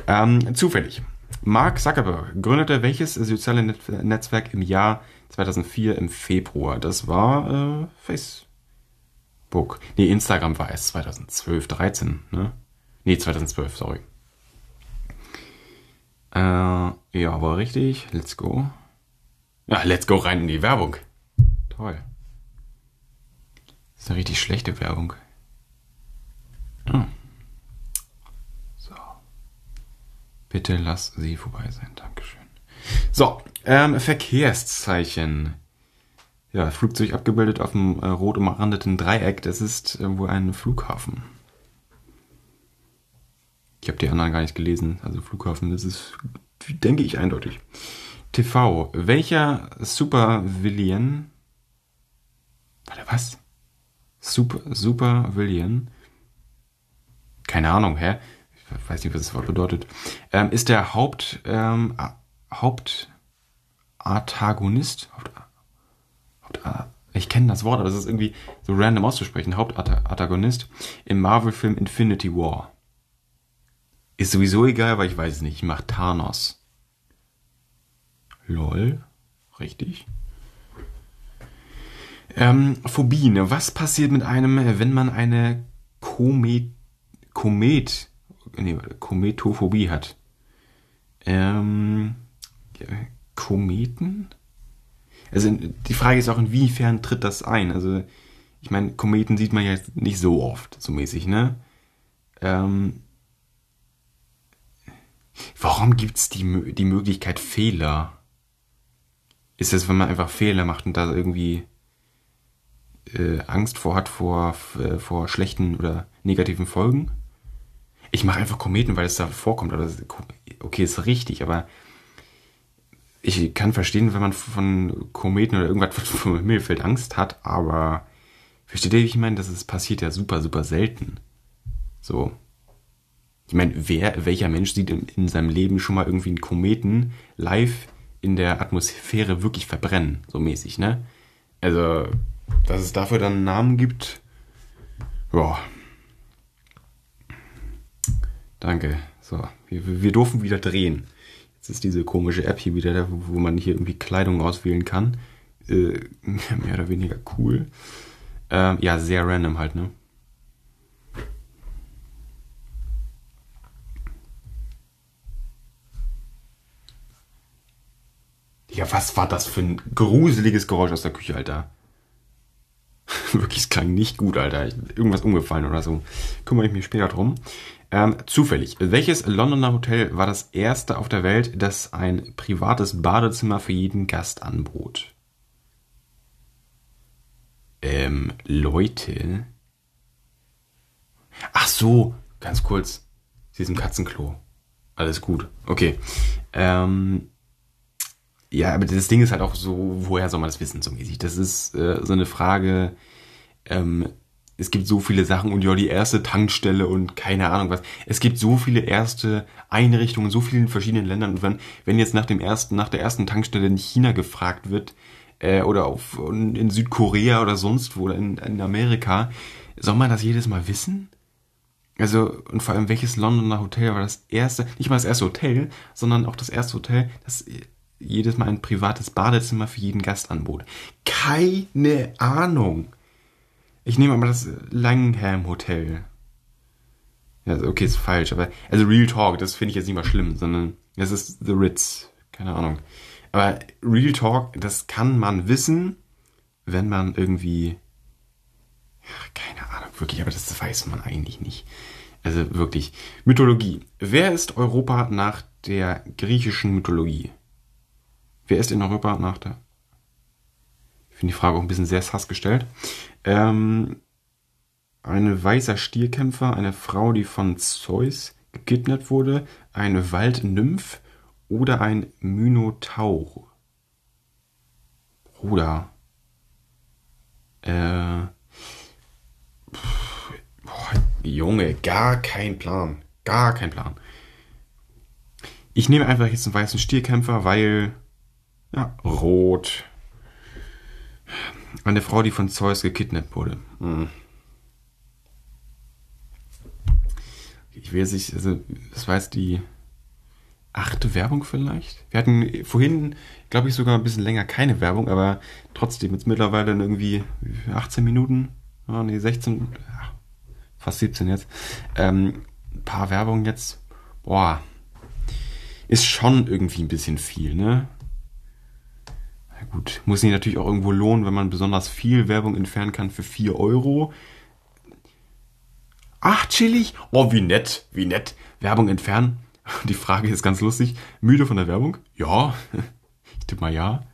Ähm, zufällig. Mark Zuckerberg gründete welches soziale Net Netzwerk im Jahr 2004 im Februar? Das war äh, Facebook. Nee, Instagram war es 2012, 13, ne? Nee, 2012, sorry. Äh, ja, war richtig. Let's go. Ja, let's go rein in die Werbung. Toll. Das ist eine richtig schlechte Werbung. Oh. So. Bitte lass sie vorbei sein. Dankeschön. So, ähm, Verkehrszeichen. Ja, Flugzeug abgebildet auf dem äh, rot umrandeten Dreieck. Das ist äh, wohl ein Flughafen. Ich habe die anderen gar nicht gelesen. Also Flughafen, das ist, denke ich, eindeutig. TV. Welcher Supervillain? Warte, was? Super, Supervillain? Keine Ahnung, hä? Ich weiß nicht, was das Wort bedeutet. Ähm, ist der Haupt, ähm, Hauptantagonist? Haupt, Haupt, ich kenne das Wort, aber das ist irgendwie so random auszusprechen. Hauptantagonist im Marvel-Film Infinity War. Ist sowieso egal, weil ich weiß es nicht. Ich mach Thanos. Lol. Richtig. Ähm, Phobien. Was passiert mit einem, wenn man eine Komet, Komet, nee, Kometophobie hat? Ähm, Kometen? Also die Frage ist auch, inwiefern tritt das ein? Also ich meine, Kometen sieht man ja nicht so oft, so mäßig, ne? Ähm, Warum gibt es die, die Möglichkeit Fehler? Ist es, wenn man einfach Fehler macht und da irgendwie äh, Angst vor hat vor, äh, vor schlechten oder negativen Folgen? Ich mache einfach Kometen, weil es da vorkommt. Das, okay, ist richtig, aber ich kann verstehen, wenn man von Kometen oder irgendwas vom Himmel fällt Angst hat, aber versteht ihr, wie ich meine? Das ist, passiert ja super, super selten. So. Ich meine, wer, welcher Mensch sieht in, in seinem Leben schon mal irgendwie einen Kometen live in der Atmosphäre wirklich verbrennen, so mäßig, ne? Also, dass es dafür dann einen Namen gibt, ja. Danke. So, wir, wir durften wieder drehen. Jetzt ist diese komische App hier wieder da, wo, man hier irgendwie Kleidung auswählen kann. Äh, <laughs> mehr oder weniger cool. Ähm, ja, sehr random halt, ne? Ja, was war das für ein gruseliges Geräusch aus der Küche, Alter? <laughs> Wirklich, es klang nicht gut, Alter. Irgendwas umgefallen oder so. Kümmere ich mich später drum. Ähm, zufällig. Welches Londoner Hotel war das erste auf der Welt, das ein privates Badezimmer für jeden Gast anbot? Ähm, Leute. Ach so, ganz kurz. Sie ist im Katzenklo. Alles gut. Okay. Ähm, ja, aber das Ding ist halt auch so, woher soll man das wissen, so mäßig? Das ist äh, so eine Frage, ähm, es gibt so viele Sachen und ja, die erste Tankstelle und keine Ahnung was. Es gibt so viele erste Einrichtungen in so vielen verschiedenen Ländern und wenn, wenn jetzt nach dem ersten, nach der ersten Tankstelle in China gefragt wird, äh, oder auf, in Südkorea oder sonst wo, oder in, in Amerika, soll man das jedes Mal wissen? Also, und vor allem, welches Londoner Hotel war das erste, nicht mal das erste Hotel, sondern auch das erste Hotel, das jedes Mal ein privates Badezimmer für jeden Gast anbot. Keine Ahnung. Ich nehme aber das Langham Hotel. Ja, okay, ist falsch, aber also Real Talk, das finde ich jetzt nicht mal schlimm, sondern das ist The Ritz. Keine Ahnung. Aber Real Talk, das kann man wissen, wenn man irgendwie keine Ahnung, wirklich, aber das weiß man eigentlich nicht. Also wirklich. Mythologie. Wer ist Europa nach der griechischen Mythologie? Wer ist in Europa nach der? Finde die Frage auch ein bisschen sehr sass gestellt. Ähm, ein weißer Stierkämpfer, eine Frau, die von Zeus gekidnappt wurde, eine Waldnymph oder ein Minotaur. Bruder. Äh. Boah, Junge, gar kein Plan. Gar kein Plan. Ich nehme einfach jetzt einen weißen Stierkämpfer, weil Ja, rot. Eine Frau, die von Zeus gekidnappt wurde. Hm. Ich will sich, also, das war jetzt die achte Werbung vielleicht. Wir hatten vorhin, glaube ich, sogar ein bisschen länger keine Werbung, aber trotzdem jetzt mittlerweile irgendwie 18 Minuten, oh, nee, 16, fast 17 jetzt. Ähm, ein paar Werbungen jetzt, boah, ist schon irgendwie ein bisschen viel, ne? Gut, muss sich natürlich auch irgendwo lohnen, wenn man besonders viel Werbung entfernen kann für 4 Euro. Ach, chillig. Oh, wie nett, wie nett. Werbung entfernen. <laughs> Die Frage ist ganz lustig. Müde von der Werbung? Ja. <laughs> Ich tippe mal ja.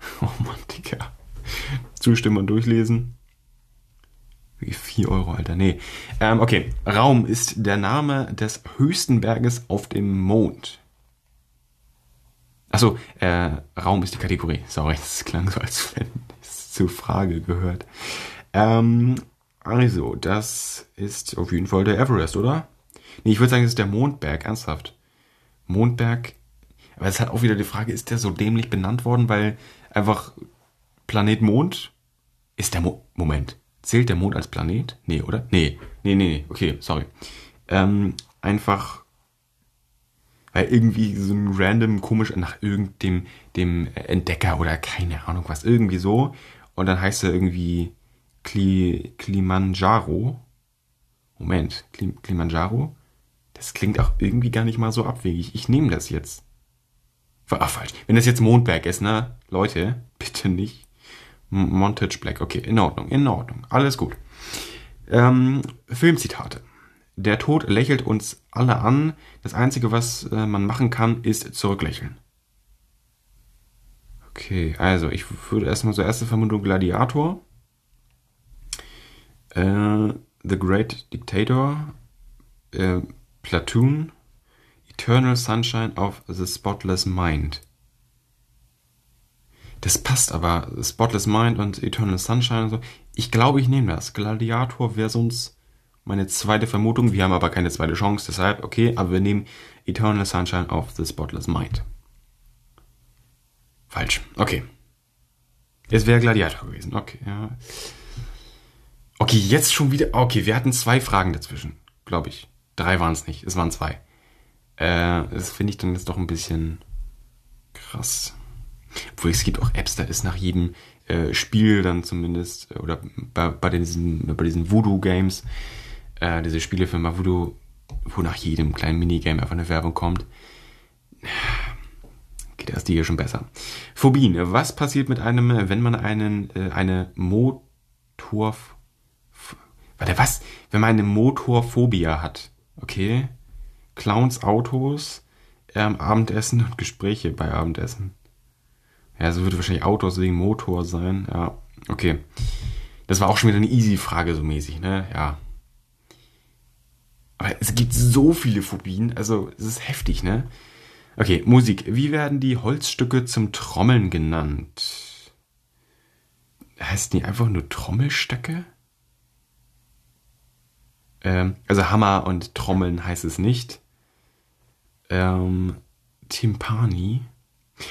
<laughs> Oh Mann, Digga. Zustimmen und durchlesen. Wie 4 Euro, Alter. Nee. Ähm, okay. Raum ist der Name des höchsten Berges auf dem Mond. Achso, äh, Raum ist die Kategorie. Sorry, das klang so, als wenn es zur Frage gehört. Ähm, also, das ist auf jeden Fall der Everest, oder? Nee, ich würde sagen, es ist der Mondberg, ernsthaft. Mondberg. Aber es hat auch wieder die Frage, ist der so dämlich benannt worden, weil einfach Planet Mond ist der Mo Moment. Zählt der Mond als Planet? Nee, oder? Nee. Nee, nee, nee. Okay, sorry. Ähm, einfach weil irgendwie so ein random komisch nach irgendeinem dem Entdecker oder keine Ahnung was, irgendwie so. Und dann heißt er irgendwie Kli, Kilimanjaro. Moment, Kli, Kilimanjaro? Das klingt auch irgendwie gar nicht mal so abwegig. Ich nehme das jetzt. Ach, falsch. Wenn das jetzt Mondberg ist, ne? Leute, <laughs> bitte nicht. Montage Black. Okay, in Ordnung, in Ordnung. Alles gut. Ähm, Filmzitate. Der Tod lächelt uns alle an. Das Einzige, was äh, man machen kann, ist zurücklächeln. Okay, also ich würde erstmal so erste Vermutung Gladiator. Äh, The Great Dictator. Äh, Platoon. Eternal Sunshine of the Spotless Mind. Das passt aber. Spotless Mind und Eternal Sunshine und so. Ich glaube, ich nehme das. Gladiator wäre sonst meine zweite Vermutung. Wir haben aber keine zweite Chance, deshalb, okay, aber wir nehmen Eternal Sunshine of the Spotless Mind. Falsch. Okay. Es wäre Gladiator gewesen. Okay, ja. Okay, jetzt schon wieder. Okay, wir hatten zwei Fragen dazwischen, glaube ich. Drei waren es nicht, es waren zwei. Äh, das finde ich dann jetzt doch ein bisschen krass. Obwohl es gibt auch Apps, da ist nach jedem äh, Spiel dann zumindest, oder bei, bei diesen, bei diesen Voodoo-Games, äh, diese Spielefirma, wo du, wo nach jedem kleinen Minigame einfach eine Werbung kommt. Geht erst die hier schon besser. Phobien. Was passiert mit einem, wenn man einen, äh, eine Motor, warte, was? Wenn man eine Motorphobia hat. Okay. Clowns, Autos, ähm, Abendessen und Gespräche bei Abendessen. Ja, so würde wahrscheinlich Autos wegen Motor sein. Ja, okay. Das war auch schon wieder eine easy Frage so mäßig, ne? Ja. Aber es gibt so viele Phobien, also es ist heftig, ne? Okay, Musik. Wie werden die Holzstücke zum Trommeln genannt? Heißt die einfach nur Trommelstöcke? Ähm, also Hammer und Trommeln heißt es nicht. Ähm, Timpani.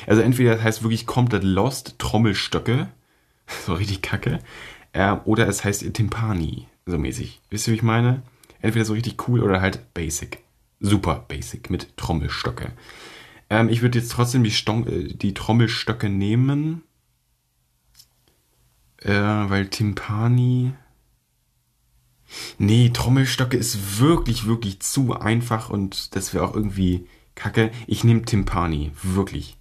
Also entweder das heißt wirklich komplett lost, Trommelstöcke. <laughs> So richtig kacke. Äh, oder es heißt Timpani, so mäßig. Wisst ihr, wie ich meine? Entweder so richtig cool oder halt basic. Super basic mit Trommelstöcke. Ähm, ich würde jetzt trotzdem die, Ston äh, die Trommelstöcke nehmen. Äh, weil Timpani. Nee, Trommelstöcke ist wirklich, wirklich zu einfach und das wäre auch irgendwie kacke. Ich nehme Timpani. Wirklich.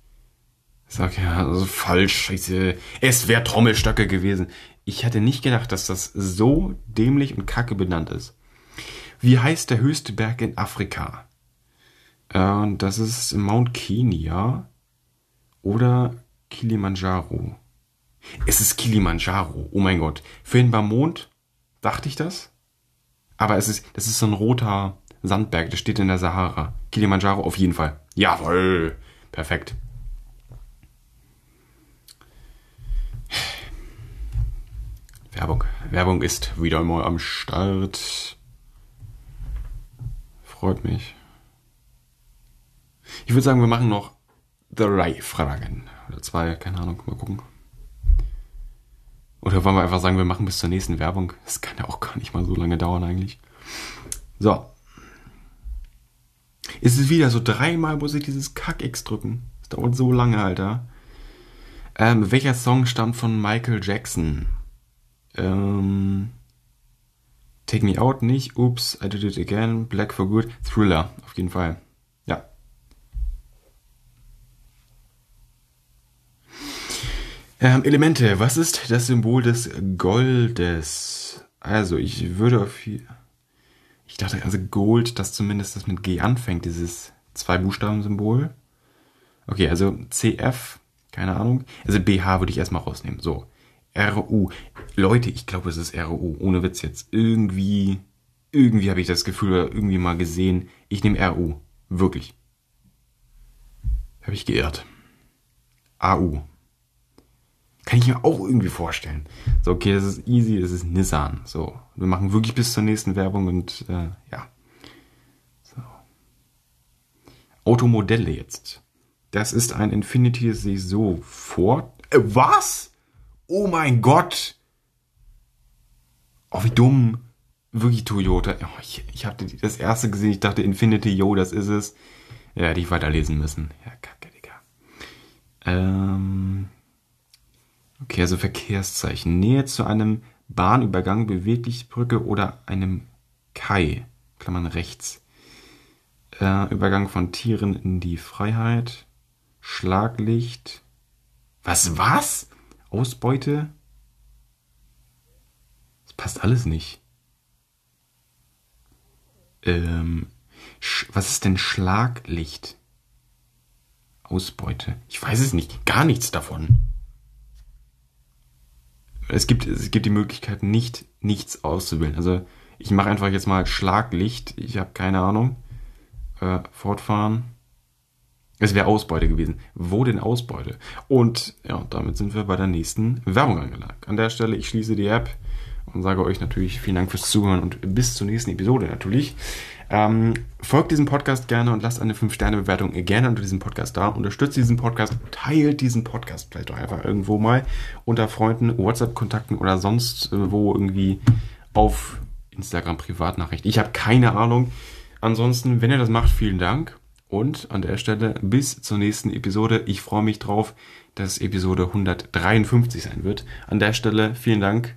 Sag ja, also falsch, scheiße. Es wäre Trommelstöcke gewesen. Ich hätte nicht gedacht, dass das so dämlich und kacke benannt ist. Wie heißt der höchste Berg in Afrika? Äh, das ist Mount Kenya oder Kilimanjaro. Es ist Kilimanjaro. Oh mein Gott. Vorhin beim Mond dachte ich das. Aber es ist, das ist so ein roter Sandberg, der steht in der Sahara. Kilimanjaro auf jeden Fall. Jawohl. Perfekt. Werbung. Werbung ist wieder mal am Start. Freut mich. Ich würde sagen, wir machen noch drei Fragen. oder zwei, keine Ahnung, mal gucken. Oder wollen wir einfach sagen, wir machen bis zur nächsten Werbung? Das kann ja auch gar nicht mal so lange dauern eigentlich. So. Es ist wieder so dreimal muss ich dieses Kack-X drücken. Das dauert so lange, Alter. Ähm, welcher Song stammt von Michael Jackson? Ähm, Take Me Out nicht. Oops, I Did It Again. Black for Good. Thriller, auf jeden Fall. Ja. Ähm, Elemente. Was ist das Symbol des Goldes? Also, ich würde auf. Ich dachte, also Gold, das zumindest das mit G anfängt, dieses Zwei-Buchstaben-Symbol. Okay, also CF, keine Ahnung. Also BH würde ich erstmal rausnehmen. So. RU. Leute, ich glaube, es ist RU. Ohne Witz jetzt. Irgendwie, irgendwie habe ich das Gefühl oder irgendwie mal gesehen. Ich nehme RU. Wirklich. Habe ich geirrt. AU. Kann ich mir auch irgendwie vorstellen. So, okay, das ist easy, das ist Nissan. So, wir machen wirklich bis zur nächsten Werbung und äh, ja. So. Automodelle jetzt. Das ist ein Infinity, das sehe ich so vor. Äh, was? Oh mein Gott! Oh, wie dumm. Wirklich Toyota. Oh, ich, ich hatte das erste gesehen, ich dachte Infinity, yo, das ist es. Ja, hätte ich weiterlesen müssen. Ja, kacke, Digga. Ähm. Okay, also Verkehrszeichen. Nähe zu einem Bahnübergang, Beweglichbrücke oder einem Kai. Klammern rechts. Äh, Übergang von Tieren in die Freiheit. Schlaglicht. Was, was? Ausbeute? Passt alles nicht. Ähm, was ist denn Schlaglicht? Ausbeute. Ich weiß es nicht. Gar nichts davon es gibt, es gibt die Möglichkeit, nicht nichts auszuwählen. Also ich mache einfach jetzt mal Schlaglicht. Ich habe keine Ahnung. Äh, fortfahren. Es wäre Ausbeute gewesen. Wo denn Ausbeute? Und ja, damit sind wir bei der nächsten Werbung angelangt. An der Stelle, ich schließe die App und sage euch natürlich vielen Dank fürs Zuhören und bis zur nächsten Episode natürlich. Ähm, folgt diesem Podcast gerne und lasst eine 5-Sterne-Bewertung gerne unter diesem Podcast da. Unterstützt diesen Podcast, teilt diesen Podcast vielleicht auch einfach irgendwo mal unter Freunden, WhatsApp-Kontakten oder sonst äh, wo irgendwie auf Instagram Privatnachricht. Ich habe keine Ahnung. Ansonsten, wenn ihr das macht, vielen Dank. Und an der Stelle bis zur nächsten Episode. Ich freue mich drauf, dass Episode 153 sein wird. An der Stelle vielen Dank